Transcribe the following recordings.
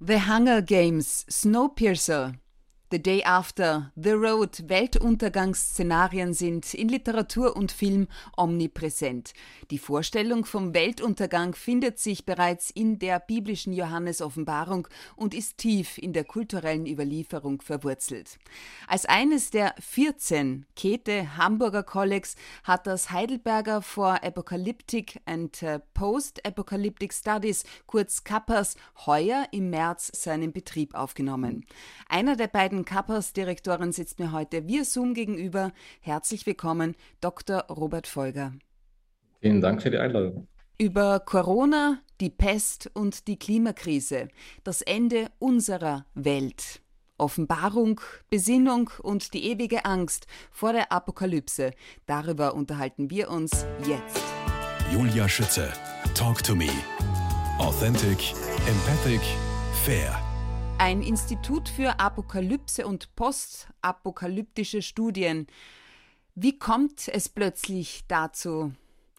The Hunger Games, Snowpiercer, The Day After, The Road, Weltuntergangsszenarien sind in Literatur und Film omnipräsent. Die Vorstellung vom Weltuntergang findet sich bereits in der biblischen Johannes-Offenbarung und ist tief in der kulturellen Überlieferung verwurzelt. Als eines der 14 Käthe Hamburger Kollegs hat das Heidelberger for Apocalyptic and uh, Post-Apocalyptic Studies, kurz KAPPERS, heuer im März seinen Betrieb aufgenommen. Einer der beiden beiden Kappas-Direktoren sitzt mir heute via Zoom gegenüber. Herzlich willkommen, Dr. Robert Folger. Vielen Dank für die Einladung. Über Corona, die Pest und die Klimakrise, das Ende unserer Welt. Offenbarung, Besinnung und die ewige Angst vor der Apokalypse. Darüber unterhalten wir uns jetzt. Julia Schütze, Talk to Me. Authentic, Empathic, Fair. Ein Institut für Apokalypse und postapokalyptische Studien. Wie kommt es plötzlich dazu,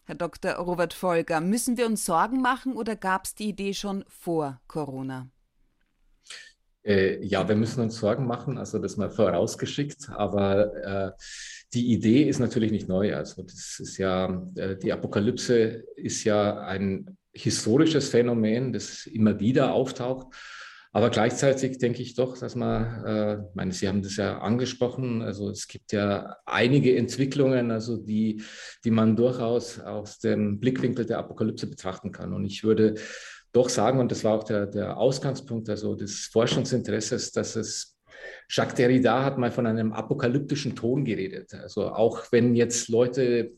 Herr Dr. Robert Folger? Müssen wir uns Sorgen machen oder gab es die Idee schon vor Corona? Äh, ja, wir müssen uns Sorgen machen, also das mal vorausgeschickt, aber äh, die Idee ist natürlich nicht neu. Also das ist ja, äh, die Apokalypse ist ja ein historisches Phänomen, das immer wieder auftaucht. Aber gleichzeitig denke ich doch, dass man, äh, ich meine, Sie haben das ja angesprochen, also es gibt ja einige Entwicklungen, also die, die man durchaus aus dem Blickwinkel der Apokalypse betrachten kann. Und ich würde doch sagen, und das war auch der, der Ausgangspunkt also des Forschungsinteresses, dass es Jacques Derrida hat mal von einem apokalyptischen Ton geredet. Also auch wenn jetzt Leute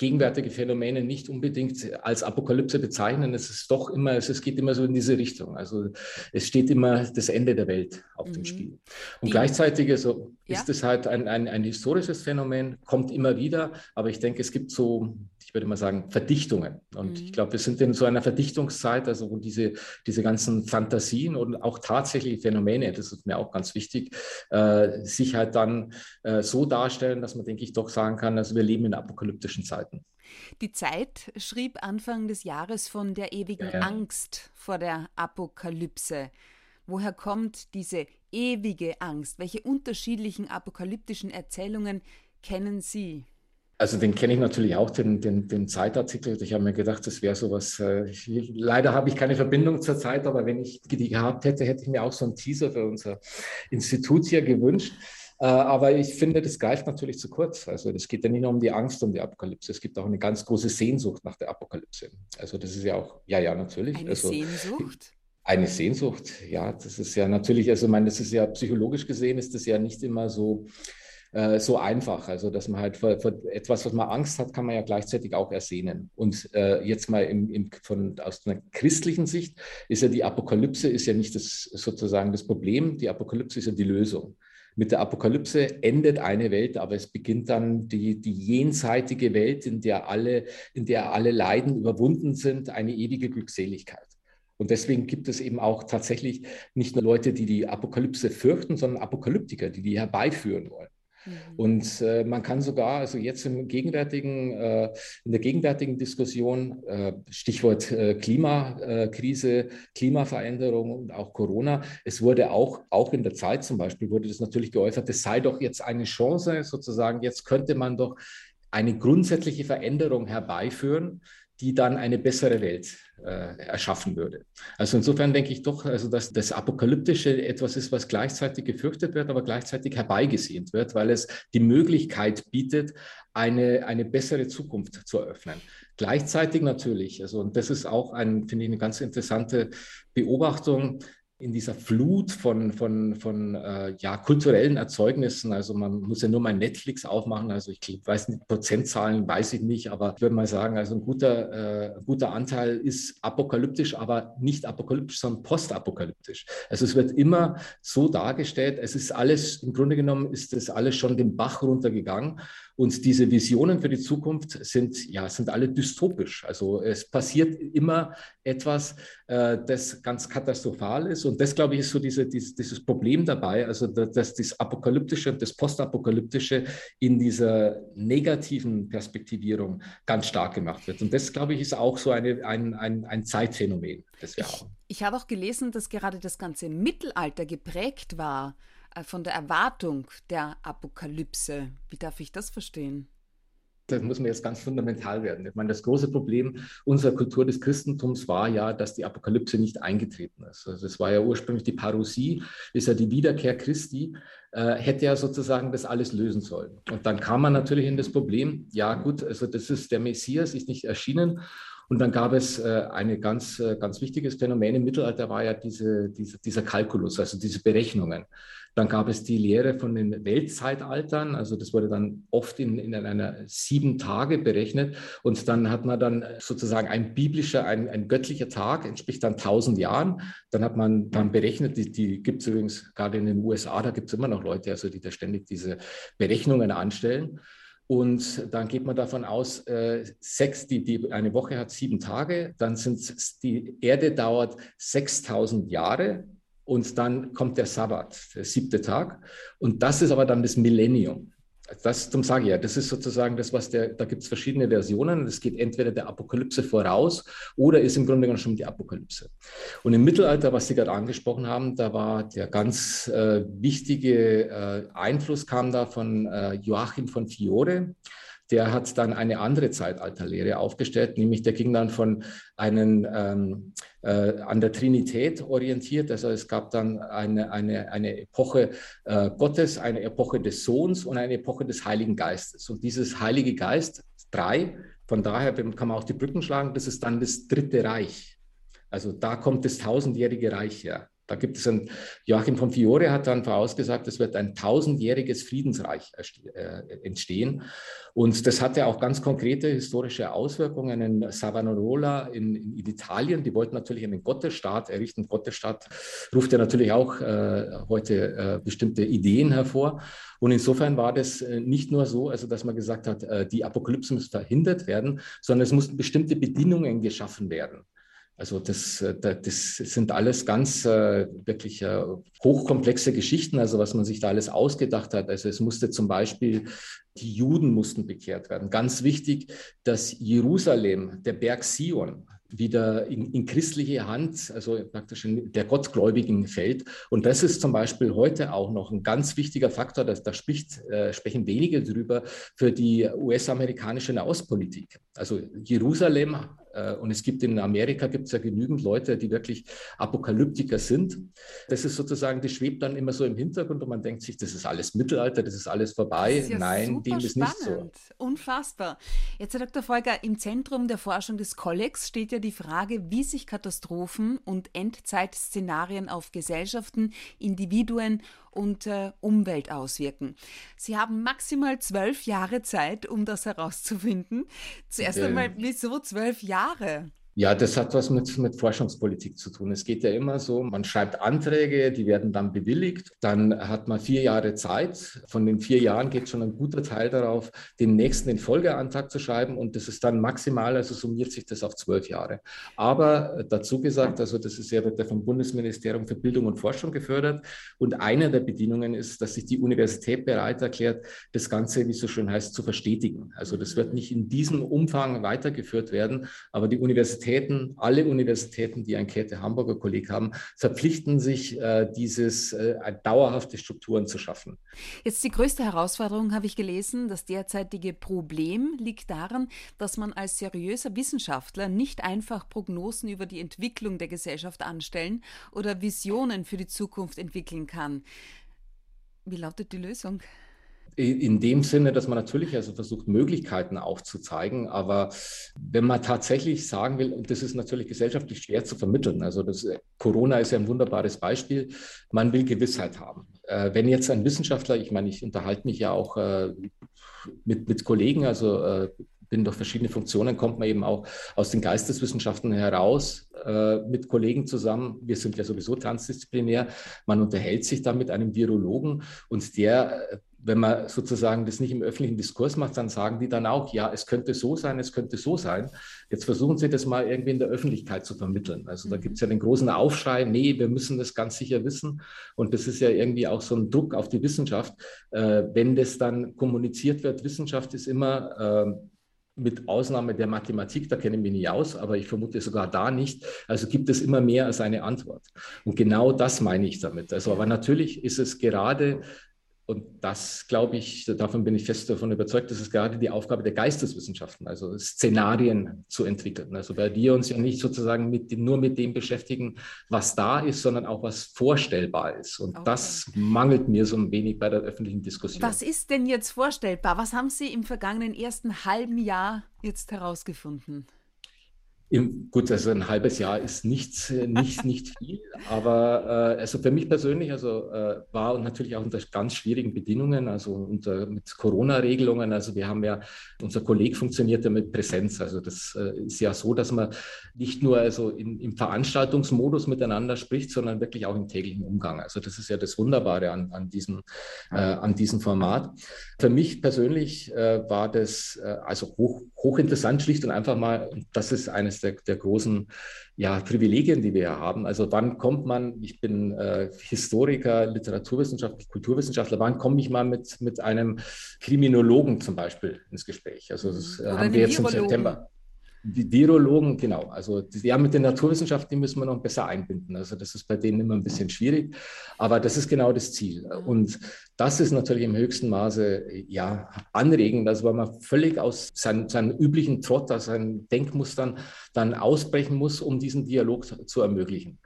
gegenwärtige Phänomene nicht unbedingt als Apokalypse bezeichnen. Es ist doch immer, es geht immer so in diese Richtung. Also es steht immer das Ende der Welt auf mhm. dem Spiel. Und Die, gleichzeitig also, ja? ist es halt ein, ein, ein historisches Phänomen, kommt immer wieder, aber ich denke, es gibt so ich würde mal sagen, Verdichtungen. Und mhm. ich glaube, wir sind in so einer Verdichtungszeit, also wo diese, diese ganzen Fantasien und auch tatsächliche Phänomene, das ist mir auch ganz wichtig, äh, sich halt dann äh, so darstellen, dass man, denke ich, doch sagen kann, also wir leben in apokalyptischen Zeiten. Die Zeit schrieb Anfang des Jahres von der ewigen ja, ja. Angst vor der Apokalypse. Woher kommt diese ewige Angst? Welche unterschiedlichen apokalyptischen Erzählungen kennen Sie? Also den kenne ich natürlich auch, den, den, den Zeitartikel. Ich habe mir gedacht, das wäre sowas. Äh, ich, leider habe ich keine Verbindung zur Zeit, aber wenn ich die gehabt hätte, hätte ich mir auch so einen Teaser für unser Institut hier gewünscht. Äh, aber ich finde, das greift natürlich zu kurz. Also es geht ja nicht nur um die Angst um die Apokalypse, es gibt auch eine ganz große Sehnsucht nach der Apokalypse. Also das ist ja auch, ja, ja, natürlich. Eine also, Sehnsucht? Eine Sehnsucht, ja, das ist ja natürlich, also ich meine, das ist ja psychologisch gesehen, ist das ja nicht immer so äh, so einfach. Also, dass man halt vor, vor, etwas, was man Angst hat, kann man ja gleichzeitig auch ersehnen. Und äh, jetzt mal im, im, von, aus einer christlichen Sicht ist ja die Apokalypse ist ja nicht das, sozusagen das Problem, die Apokalypse ist ja die Lösung. Mit der Apokalypse endet eine Welt, aber es beginnt dann die, die jenseitige Welt, in der, alle, in der alle Leiden überwunden sind, eine ewige Glückseligkeit. Und deswegen gibt es eben auch tatsächlich nicht nur Leute, die die Apokalypse fürchten, sondern Apokalyptiker, die die herbeiführen wollen. Mhm. Und äh, man kann sogar, also jetzt im gegenwärtigen, äh, in der gegenwärtigen Diskussion, äh, Stichwort äh, Klimakrise, Klimaveränderung und auch Corona, es wurde auch, auch in der Zeit zum Beispiel, wurde das natürlich geäußert, es sei doch jetzt eine Chance, sozusagen, jetzt könnte man doch eine grundsätzliche Veränderung herbeiführen, die dann eine bessere Welt äh, erschaffen würde. Also insofern denke ich doch, also dass das Apokalyptische etwas ist, was gleichzeitig gefürchtet wird, aber gleichzeitig herbeigesehnt wird, weil es die Möglichkeit bietet, eine, eine bessere Zukunft zu eröffnen. Gleichzeitig natürlich, also und das ist auch ein, finde ich, eine ganz interessante Beobachtung, in dieser Flut von, von, von äh, ja, kulturellen Erzeugnissen. Also man muss ja nur mal Netflix aufmachen. Also ich weiß nicht, Prozentzahlen weiß ich nicht, aber ich würde mal sagen, also ein guter, äh, guter Anteil ist apokalyptisch, aber nicht apokalyptisch, sondern postapokalyptisch. Also es wird immer so dargestellt, es ist alles, im Grunde genommen ist das alles schon den Bach runtergegangen. Und diese Visionen für die Zukunft sind, ja, sind alle dystopisch. Also es passiert immer etwas, äh, das ganz katastrophal ist. Und das, glaube ich, ist so diese, dieses, dieses Problem dabei, also dass das Apokalyptische und das Postapokalyptische in dieser negativen Perspektivierung ganz stark gemacht wird. Und das, glaube ich, ist auch so eine, ein, ein, ein Zeitphänomen, das wir ich, haben. Ich habe auch gelesen, dass gerade das ganze Mittelalter geprägt war von der Erwartung der Apokalypse. Wie darf ich das verstehen? das muss man jetzt ganz fundamental werden. Ich meine, das große Problem unserer Kultur des Christentums war ja, dass die Apokalypse nicht eingetreten ist. Also es war ja ursprünglich die Parousie, ist ja die Wiederkehr Christi, äh, hätte ja sozusagen das alles lösen sollen. Und dann kam man natürlich in das Problem, ja gut, also das ist der Messias, ist nicht erschienen und dann gab es äh, ein ganz, äh, ganz wichtiges Phänomen im Mittelalter, war ja diese, diese, dieser Kalkulus, also diese Berechnungen. Dann gab es die Lehre von den Weltzeitaltern, also das wurde dann oft in, in einer sieben Tage berechnet. Und dann hat man dann sozusagen ein biblischer, ein, ein göttlicher Tag, entspricht dann tausend Jahren. Dann hat man dann berechnet, die, die gibt es übrigens gerade in den USA, da gibt es immer noch Leute, also die da ständig diese Berechnungen anstellen. Und dann geht man davon aus, äh, sechs, die, die, eine Woche hat sieben Tage, dann sind die Erde dauert 6000 Jahre und dann kommt der Sabbat, der siebte Tag. Und das ist aber dann das Millennium. Das zum sage ich ja, das ist sozusagen das, was der, da gibt es verschiedene Versionen. Es geht entweder der Apokalypse voraus oder ist im Grunde genommen schon die Apokalypse. Und im Mittelalter, was Sie gerade angesprochen haben, da war der ganz äh, wichtige äh, Einfluss kam da von äh, Joachim von Fiore der hat dann eine andere Zeitalterlehre aufgestellt, nämlich der ging dann von einen ähm, äh, an der Trinität orientiert. Also es gab dann eine, eine, eine Epoche äh, Gottes, eine Epoche des Sohns und eine Epoche des Heiligen Geistes. Und dieses Heilige Geist, drei, von daher kann man auch die Brücken schlagen, das ist dann das Dritte Reich. Also da kommt das tausendjährige Reich her. Da gibt es ein, Joachim von Fiore hat dann vorausgesagt, es wird ein tausendjähriges Friedensreich äh, entstehen. Und das hatte auch ganz konkrete historische Auswirkungen. In Savonarola in, in Italien, die wollten natürlich einen Gottesstaat errichten. Gottesstaat ruft ja natürlich auch äh, heute äh, bestimmte Ideen hervor. Und insofern war das äh, nicht nur so, also dass man gesagt hat, äh, die Apokalypse muss verhindert werden, sondern es mussten bestimmte Bedingungen geschaffen werden. Also das, äh, das sind alles ganz äh, wirklich äh, hochkomplexe Geschichten, also was man sich da alles ausgedacht hat. Also es musste zum Beispiel, die Juden mussten bekehrt werden. Ganz wichtig, dass Jerusalem, der Berg Sion, wieder in, in, christliche Hand, also praktisch in der Gottgläubigen fällt. Und das ist zum Beispiel heute auch noch ein ganz wichtiger Faktor, dass da spricht, äh, sprechen wenige drüber für die US-amerikanische Nahostpolitik. Also Jerusalem und es gibt in Amerika gibt es ja genügend Leute, die wirklich Apokalyptiker sind. Das ist sozusagen, das schwebt dann immer so im Hintergrund und man denkt sich, das ist alles Mittelalter, das ist alles vorbei. Ist ja Nein, dem ist nicht so. Unfassbar. Jetzt, Herr Dr. Folger, im Zentrum der Forschung des Kollegs steht ja die Frage, wie sich Katastrophen und Endzeitszenarien auf Gesellschaften, Individuen und äh, Umwelt auswirken. Sie haben maximal zwölf Jahre Zeit, um das herauszufinden. Zuerst ähm, einmal, wieso zwölf Jahre? Ja, das hat was mit, mit Forschungspolitik zu tun. Es geht ja immer so, man schreibt Anträge, die werden dann bewilligt, dann hat man vier Jahre Zeit. Von den vier Jahren geht schon ein guter Teil darauf, den nächsten den Folgeantrag zu schreiben und das ist dann maximal, also summiert sich das auf zwölf Jahre. Aber dazu gesagt, also das ist ja wird vom Bundesministerium für Bildung und Forschung gefördert und eine der Bedingungen ist, dass sich die Universität bereit erklärt, das Ganze, wie es so schön heißt, zu verstetigen. Also das wird nicht in diesem Umfang weitergeführt werden, aber die Universität Universitäten, alle Universitäten, die ein Käthe Hamburger Kolleg haben, verpflichten sich, äh, dieses äh, dauerhafte Strukturen zu schaffen. Jetzt die größte Herausforderung habe ich gelesen. Das derzeitige Problem liegt daran, dass man als seriöser Wissenschaftler nicht einfach Prognosen über die Entwicklung der Gesellschaft anstellen oder Visionen für die Zukunft entwickeln kann. Wie lautet die Lösung? In dem Sinne, dass man natürlich also versucht, Möglichkeiten aufzuzeigen. Aber wenn man tatsächlich sagen will, und das ist natürlich gesellschaftlich schwer zu vermitteln, also das, Corona ist ja ein wunderbares Beispiel, man will Gewissheit haben. Äh, wenn jetzt ein Wissenschaftler, ich meine, ich unterhalte mich ja auch äh, mit, mit Kollegen, also äh, bin durch verschiedene Funktionen, kommt man eben auch aus den Geisteswissenschaften heraus äh, mit Kollegen zusammen. Wir sind ja sowieso transdisziplinär. Man unterhält sich da mit einem Virologen und der wenn man sozusagen das nicht im öffentlichen Diskurs macht, dann sagen die dann auch, ja, es könnte so sein, es könnte so sein. Jetzt versuchen sie das mal irgendwie in der Öffentlichkeit zu vermitteln. Also da mhm. gibt es ja den großen Aufschrei, nee, wir müssen das ganz sicher wissen. Und das ist ja irgendwie auch so ein Druck auf die Wissenschaft. Äh, wenn das dann kommuniziert wird, Wissenschaft ist immer... Äh, mit Ausnahme der Mathematik, da kenne ich mich nicht aus, aber ich vermute sogar da nicht. Also gibt es immer mehr als eine Antwort. Und genau das meine ich damit. Also, aber natürlich ist es gerade und das, glaube ich, davon bin ich fest davon überzeugt, das ist gerade die Aufgabe der Geisteswissenschaften, also Szenarien zu entwickeln. Also weil wir uns ja nicht sozusagen mit, nur mit dem beschäftigen, was da ist, sondern auch was vorstellbar ist. Und okay. das mangelt mir so ein wenig bei der öffentlichen Diskussion. Was ist denn jetzt vorstellbar? Was haben Sie im vergangenen ersten halben Jahr jetzt herausgefunden? Im, gut, also ein halbes Jahr ist nichts, äh, nicht, nicht viel, aber äh, also für mich persönlich also äh, war und natürlich auch unter ganz schwierigen Bedingungen, also unter mit Corona-Regelungen. Also wir haben ja, unser Kolleg funktioniert ja mit Präsenz. Also das äh, ist ja so, dass man nicht nur also in, im Veranstaltungsmodus miteinander spricht, sondern wirklich auch im täglichen Umgang. Also das ist ja das Wunderbare an, an, diesem, äh, an diesem Format. Für mich persönlich äh, war das also hoch, hochinteressant, schlicht und einfach mal, das ist eines der, der großen ja, Privilegien, die wir ja haben. Also wann kommt man, ich bin äh, Historiker, Literaturwissenschaftler, Kulturwissenschaftler, wann komme ich mal mit, mit einem Kriminologen zum Beispiel ins Gespräch? Also das äh, haben wir jetzt im September. Die Virologen, genau. Also ja, mit den Naturwissenschaften die müssen wir noch besser einbinden. Also das ist bei denen immer ein bisschen schwierig, aber das ist genau das Ziel. Und das ist natürlich im höchsten Maße ja anregend, also weil man völlig aus seinen, seinen üblichen Trott, aus seinen Denkmustern dann ausbrechen muss, um diesen Dialog zu ermöglichen.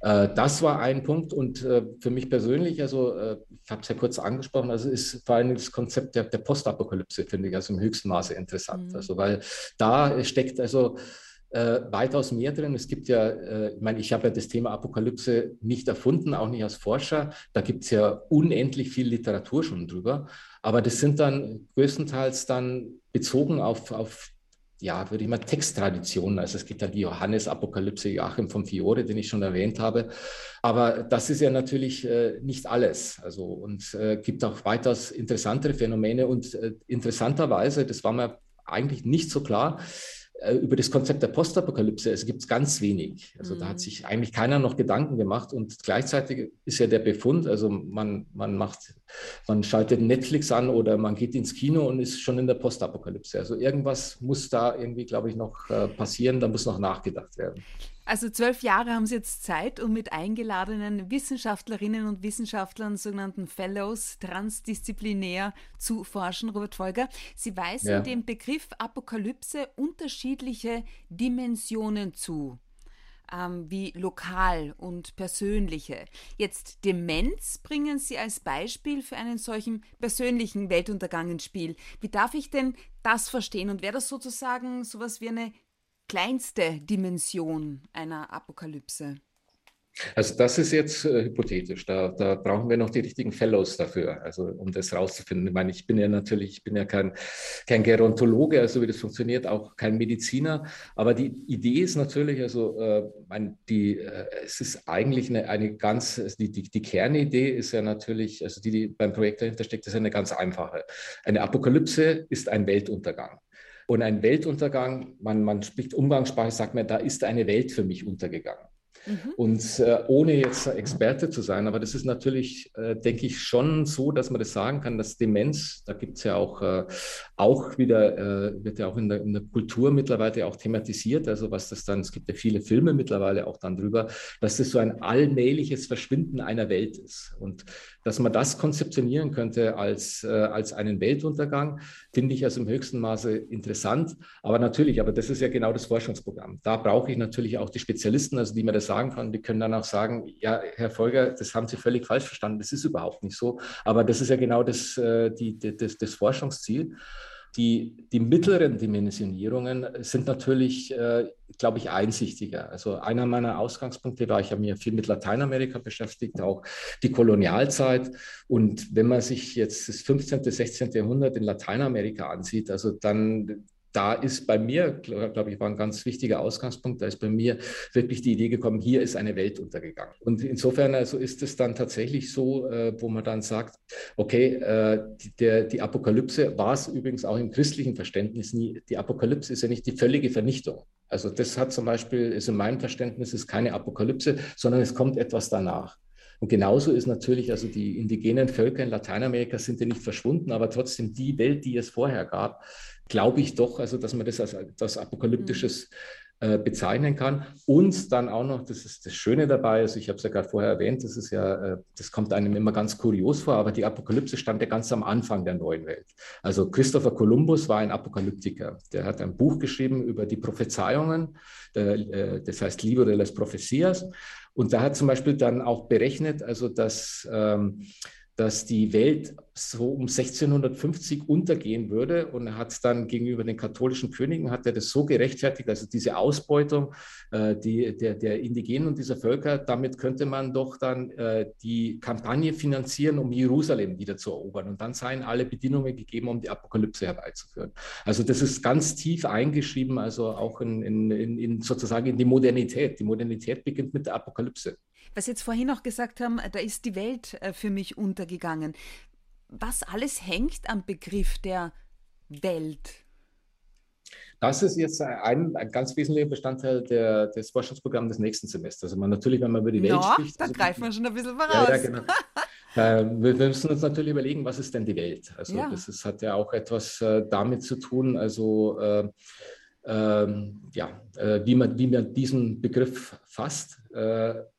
Äh, das war ein Punkt und äh, für mich persönlich, also äh, ich habe es ja kurz angesprochen, also ist vor allem das Konzept der, der Postapokalypse, finde ich also im höchsten Maße interessant. Mhm. Also weil da steckt also äh, weitaus mehr drin. Es gibt ja, äh, ich meine, ich habe ja das Thema Apokalypse nicht erfunden, auch nicht als Forscher. Da gibt es ja unendlich viel Literatur schon drüber. Aber das sind dann größtenteils dann bezogen auf, auf ja, würde ich mal Texttraditionen. Also es gibt ja die Johannes-Apokalypse Joachim von Fiore, den ich schon erwähnt habe. Aber das ist ja natürlich äh, nicht alles. Also und äh, gibt auch weitaus interessantere Phänomene. Und äh, interessanterweise, das war mir eigentlich nicht so klar, über das Konzept der Postapokalypse, es gibt ganz wenig. Also mhm. da hat mhm. sich eigentlich keiner noch Gedanken gemacht und gleichzeitig ist ja der Befund, also man, man macht, man schaltet Netflix an oder man geht ins Kino und ist schon in der Postapokalypse. Also irgendwas muss da irgendwie, glaube ich, noch äh, passieren, da muss noch nachgedacht werden. Also zwölf Jahre haben Sie jetzt Zeit, um mit eingeladenen Wissenschaftlerinnen und Wissenschaftlern, sogenannten Fellows, transdisziplinär zu forschen, Robert Folger. Sie weisen ja. dem Begriff Apokalypse unterschiedliche Dimensionen zu. Ähm, wie lokal und persönliche. Jetzt Demenz bringen Sie als Beispiel für einen solchen persönlichen Weltuntergang ins Spiel. Wie darf ich denn das verstehen? Und wäre das sozusagen sowas wie eine kleinste Dimension einer Apokalypse? Also das ist jetzt äh, hypothetisch. Da, da, brauchen wir noch die richtigen Fellows dafür, also um das rauszufinden. Ich meine, ich bin ja natürlich, ich bin ja kein, kein Gerontologe, also wie das funktioniert, auch kein Mediziner. Aber die Idee ist natürlich, also äh, mein, die, äh, es ist eigentlich eine, eine ganz, also die, die, die Kernidee ist ja natürlich, also die, die beim Projekt dahinter steckt, ist eine ganz einfache. Eine Apokalypse ist ein Weltuntergang. Und ein Weltuntergang, man, man spricht Umgangssprache, sagt man, da ist eine Welt für mich untergegangen. Mhm. Und äh, ohne jetzt Experte zu sein, aber das ist natürlich, äh, denke ich, schon so, dass man das sagen kann, dass Demenz, da gibt es ja auch, äh, auch wieder, äh, wird ja auch in der, in der, Kultur mittlerweile auch thematisiert, also was das dann, es gibt ja viele Filme mittlerweile auch dann drüber, dass das so ein allmähliches Verschwinden einer Welt ist. Und dass man das konzeptionieren könnte als, äh, als einen Weltuntergang, finde ich also im höchsten Maße interessant. Aber natürlich, aber das ist ja genau das Forschungsprogramm. Da brauche ich natürlich auch die Spezialisten, also die mir das sagen können. Die können dann auch sagen, ja, Herr Folger, das haben Sie völlig falsch verstanden. Das ist überhaupt nicht so. Aber das ist ja genau das, äh, die, das, das Forschungsziel. Die, die mittleren Dimensionierungen sind natürlich, äh, glaube ich, einsichtiger. Also einer meiner Ausgangspunkte war, ich habe mich viel mit Lateinamerika beschäftigt, auch die Kolonialzeit. Und wenn man sich jetzt das 15., 16. Jahrhundert in Lateinamerika ansieht, also dann da ist bei mir, glaube ich, war ein ganz wichtiger Ausgangspunkt, da ist bei mir wirklich die Idee gekommen, hier ist eine Welt untergegangen. Und insofern also ist es dann tatsächlich so, äh, wo man dann sagt, okay, äh, die, der, die Apokalypse war es übrigens auch im christlichen Verständnis nie, die Apokalypse ist ja nicht die völlige Vernichtung. Also das hat zum Beispiel, ist in meinem Verständnis, ist keine Apokalypse, sondern es kommt etwas danach. Und genauso ist natürlich, also die indigenen Völker in Lateinamerika sind ja nicht verschwunden, aber trotzdem die Welt, die es vorher gab, glaube ich doch, also dass man das als etwas Apokalyptisches mhm. äh, bezeichnen kann. Und dann auch noch, das ist das Schöne dabei, also ich habe es ja gerade vorher erwähnt, das ist ja, äh, das kommt einem immer ganz kurios vor, aber die Apokalypse stand ja ganz am Anfang der neuen Welt. Also Christopher Columbus war ein Apokalyptiker. Der hat ein Buch geschrieben über die Prophezeiungen, der, äh, das heißt Libro de las Profecias. Und da hat zum Beispiel dann auch berechnet, also dass, ähm, dass die Welt so um 1650 untergehen würde. Und er hat dann gegenüber den katholischen Königen, hat er das so gerechtfertigt, also diese Ausbeutung äh, die, der, der Indigenen und dieser Völker, damit könnte man doch dann äh, die Kampagne finanzieren, um Jerusalem wieder zu erobern. Und dann seien alle Bedingungen gegeben, um die Apokalypse herbeizuführen. Also das ist ganz tief eingeschrieben, also auch in, in, in sozusagen in die Modernität. Die Modernität beginnt mit der Apokalypse. Was Sie jetzt vorhin noch gesagt haben, da ist die Welt äh, für mich untergegangen was alles hängt am Begriff der Welt? Das ist jetzt ein, ein ganz wesentlicher Bestandteil der, des Forschungsprogramms des nächsten Semesters. Also man natürlich, wenn man über die Welt ja, spricht. Da also, greifen wir schon ein bisschen voraus. Ja, ja, genau. äh, wir, müssen uns natürlich überlegen, was ist denn die Welt? Also ja. das ist, hat ja auch etwas äh, damit zu tun, also äh, ähm, ja, äh, wie, man, wie man diesen Begriff fasst.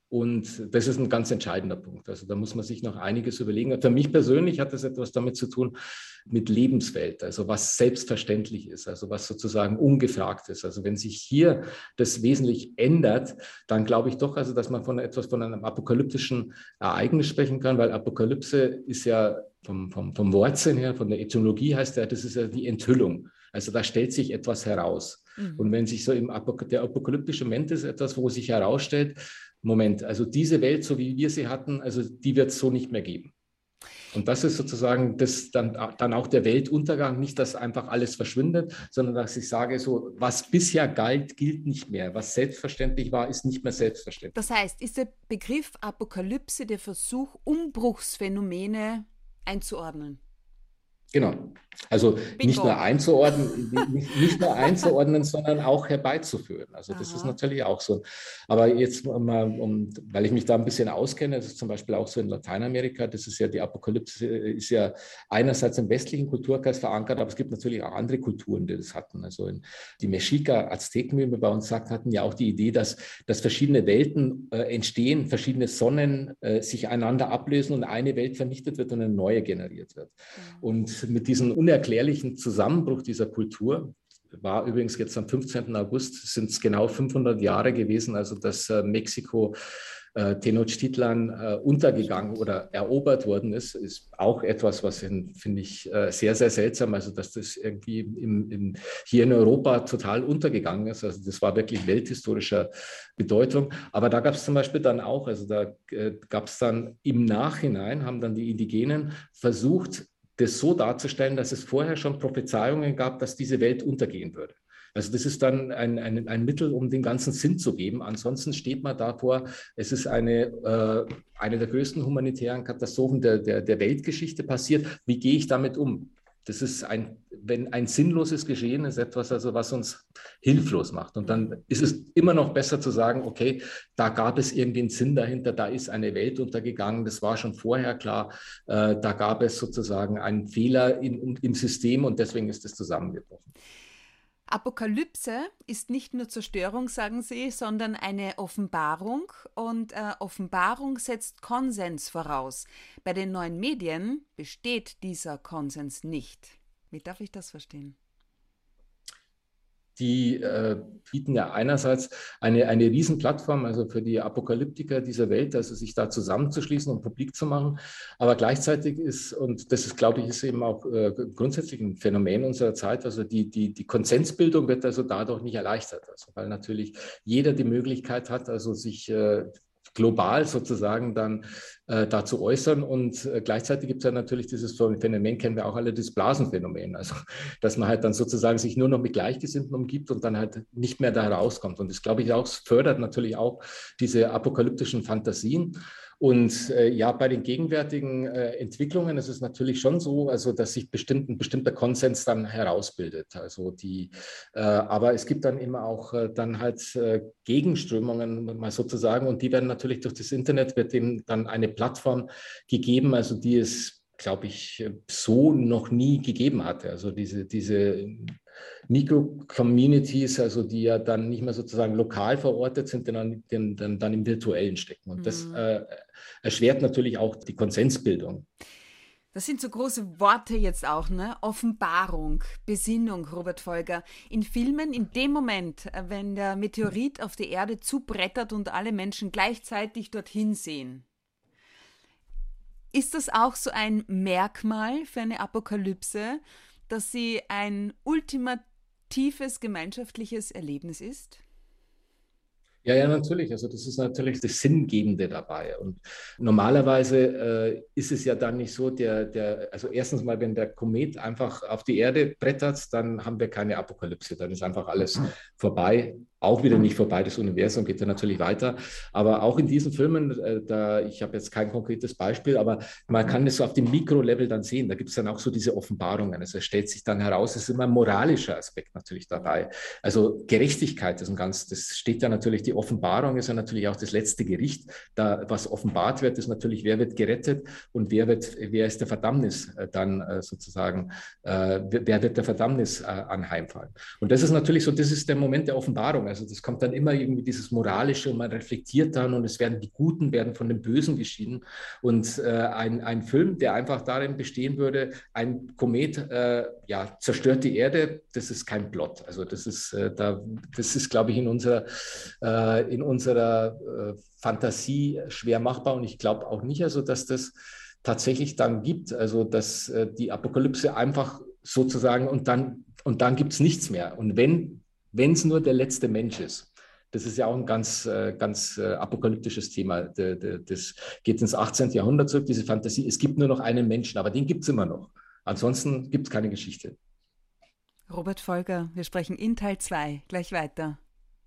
Und das ist ein ganz entscheidender Punkt. Also da muss man sich noch einiges überlegen. Für mich persönlich hat das etwas damit zu tun mit Lebenswelt, also was selbstverständlich ist, also was sozusagen ungefragt ist. Also wenn sich hier das wesentlich ändert, dann glaube ich doch, also dass man von etwas von einem apokalyptischen Ereignis sprechen kann, weil Apokalypse ist ja vom, vom, vom Wortsinn her, von der Etymologie heißt ja, das ist ja die Enthüllung. Also da stellt sich etwas heraus. Mhm. Und wenn sich so im Apok der apokalyptische Moment ist etwas, wo sich herausstellt, Moment, also diese Welt, so wie wir sie hatten, also die wird es so nicht mehr geben. Und das ist sozusagen das dann, dann auch der Weltuntergang, nicht, dass einfach alles verschwindet, sondern dass ich sage, so was bisher galt, gilt nicht mehr. Was selbstverständlich war, ist nicht mehr selbstverständlich. Das heißt, ist der Begriff Apokalypse der Versuch, Umbruchsphänomene einzuordnen? Genau. Also Bingo. nicht nur einzuordnen, nicht, nicht, nur einzuordnen, sondern auch herbeizuführen. Also das Aha. ist natürlich auch so. Aber jetzt mal, um, weil ich mich da ein bisschen auskenne, das ist zum Beispiel auch so in Lateinamerika, das ist ja die Apokalypse, ist ja einerseits im westlichen Kulturkreis verankert, aber es gibt natürlich auch andere Kulturen, die das hatten. Also in, die Mexica, Azteken, wie man bei uns sagt, hatten ja auch die Idee, dass, dass verschiedene Welten äh, entstehen, verschiedene Sonnen äh, sich einander ablösen und eine Welt vernichtet wird und eine neue generiert wird. Mhm. Und mit diesen unerklärlichen Zusammenbruch dieser Kultur war übrigens jetzt am 15. August, sind es genau 500 Jahre gewesen, also dass äh, Mexiko äh, Tenochtitlan äh, untergegangen oder erobert worden ist, ist auch etwas, was finde ich äh, sehr, sehr seltsam. Also, dass das irgendwie im, im, hier in Europa total untergegangen ist. Also, das war wirklich welthistorischer Bedeutung. Aber da gab es zum Beispiel dann auch, also da äh, gab es dann im Nachhinein, haben dann die Indigenen versucht, das so darzustellen, dass es vorher schon Prophezeiungen gab, dass diese Welt untergehen würde. Also das ist dann ein, ein, ein Mittel, um den ganzen Sinn zu geben. Ansonsten steht man davor, es ist eine, äh, eine der größten humanitären Katastrophen der, der, der Weltgeschichte passiert. Wie gehe ich damit um? Das ist ein, wenn ein sinnloses Geschehen ist, etwas, also was uns hilflos macht. Und dann ist es immer noch besser zu sagen, okay, da gab es irgendwie einen Sinn dahinter, da ist eine Welt untergegangen, das war schon vorher klar, äh, da gab es sozusagen einen Fehler in, im System und deswegen ist es zusammengebrochen. Apokalypse ist nicht nur Zerstörung, sagen Sie, sondern eine Offenbarung und äh, Offenbarung setzt Konsens voraus. Bei den neuen Medien besteht dieser Konsens nicht. Wie darf ich das verstehen? Die äh, bieten ja einerseits eine, eine Riesenplattform, also für die Apokalyptiker dieser Welt, also sich da zusammenzuschließen und publik zu machen. Aber gleichzeitig ist, und das ist, glaube ich, ist eben auch äh, grundsätzlich ein Phänomen unserer Zeit, also die, die, die Konsensbildung wird also dadurch nicht erleichtert. Also weil natürlich jeder die Möglichkeit hat, also sich äh, global sozusagen dann äh, dazu äußern. Und äh, gleichzeitig gibt es ja natürlich dieses Phänomen, kennen wir auch alle, das Blasenphänomen. Also, dass man halt dann sozusagen sich nur noch mit Gleichgesinnten umgibt und dann halt nicht mehr da herauskommt. Und das, glaube ich, auch fördert natürlich auch diese apokalyptischen Fantasien. Und äh, ja, bei den gegenwärtigen äh, Entwicklungen ist es natürlich schon so, also dass sich bestimmt, ein bestimmter Konsens dann herausbildet. Also die, äh, aber es gibt dann immer auch äh, dann halt äh, Gegenströmungen, mal sozusagen, und die werden natürlich durch das Internet wird dem dann eine Plattform gegeben, also die es glaube ich, so noch nie gegeben hatte. Also diese, diese Mikro-Communities, also die ja dann nicht mehr sozusagen lokal verortet sind, sondern dann, dann, dann im Virtuellen stecken. Und mhm. das äh, erschwert natürlich auch die Konsensbildung. Das sind so große Worte jetzt auch, ne? Offenbarung, Besinnung, Robert Folger. In Filmen, in dem Moment, äh, wenn der Meteorit auf die Erde zubrettert und alle Menschen gleichzeitig dorthin sehen, ist das auch so ein Merkmal für eine Apokalypse, dass sie ein ultimatives gemeinschaftliches Erlebnis ist? Ja, ja, natürlich. Also das ist natürlich das Sinngebende dabei. Und normalerweise äh, ist es ja dann nicht so, der, der, also erstens mal, wenn der Komet einfach auf die Erde brettert, dann haben wir keine Apokalypse. Dann ist einfach alles vorbei auch wieder nicht vorbei. Das Universum geht ja natürlich weiter. Aber auch in diesen Filmen, äh, da, ich habe jetzt kein konkretes Beispiel, aber man kann es so auf dem Mikrolevel dann sehen. Da gibt es dann auch so diese Offenbarungen. Also es stellt sich dann heraus, es ist immer ein moralischer Aspekt natürlich dabei. Also Gerechtigkeit ist ein ganz, das steht ja natürlich, die Offenbarung ist ja natürlich auch das letzte Gericht. Da, was offenbart wird, ist natürlich, wer wird gerettet und wer wird, wer ist der Verdammnis äh, dann äh, sozusagen, wer wird der Verdammnis anheimfallen. Und das ist natürlich so, das ist der Moment der Offenbarung. Also das kommt dann immer irgendwie dieses Moralische und man reflektiert dann und es werden die Guten werden von den Bösen geschieden. Und äh, ein, ein Film, der einfach darin bestehen würde, ein Komet äh, ja, zerstört die Erde, das ist kein Plot. Also das ist, äh, da, das ist, glaube ich, in unserer, äh, in unserer äh, Fantasie schwer machbar. Und ich glaube auch nicht, also dass das tatsächlich dann gibt, also dass äh, die Apokalypse einfach sozusagen und dann und dann gibt es nichts mehr. Und wenn wenn es nur der letzte Mensch ist. Das ist ja auch ein ganz, äh, ganz äh, apokalyptisches Thema. Das geht ins 18. Jahrhundert zurück, diese Fantasie. Es gibt nur noch einen Menschen, aber den gibt es immer noch. Ansonsten gibt es keine Geschichte. Robert Volker, wir sprechen in Teil 2 gleich weiter.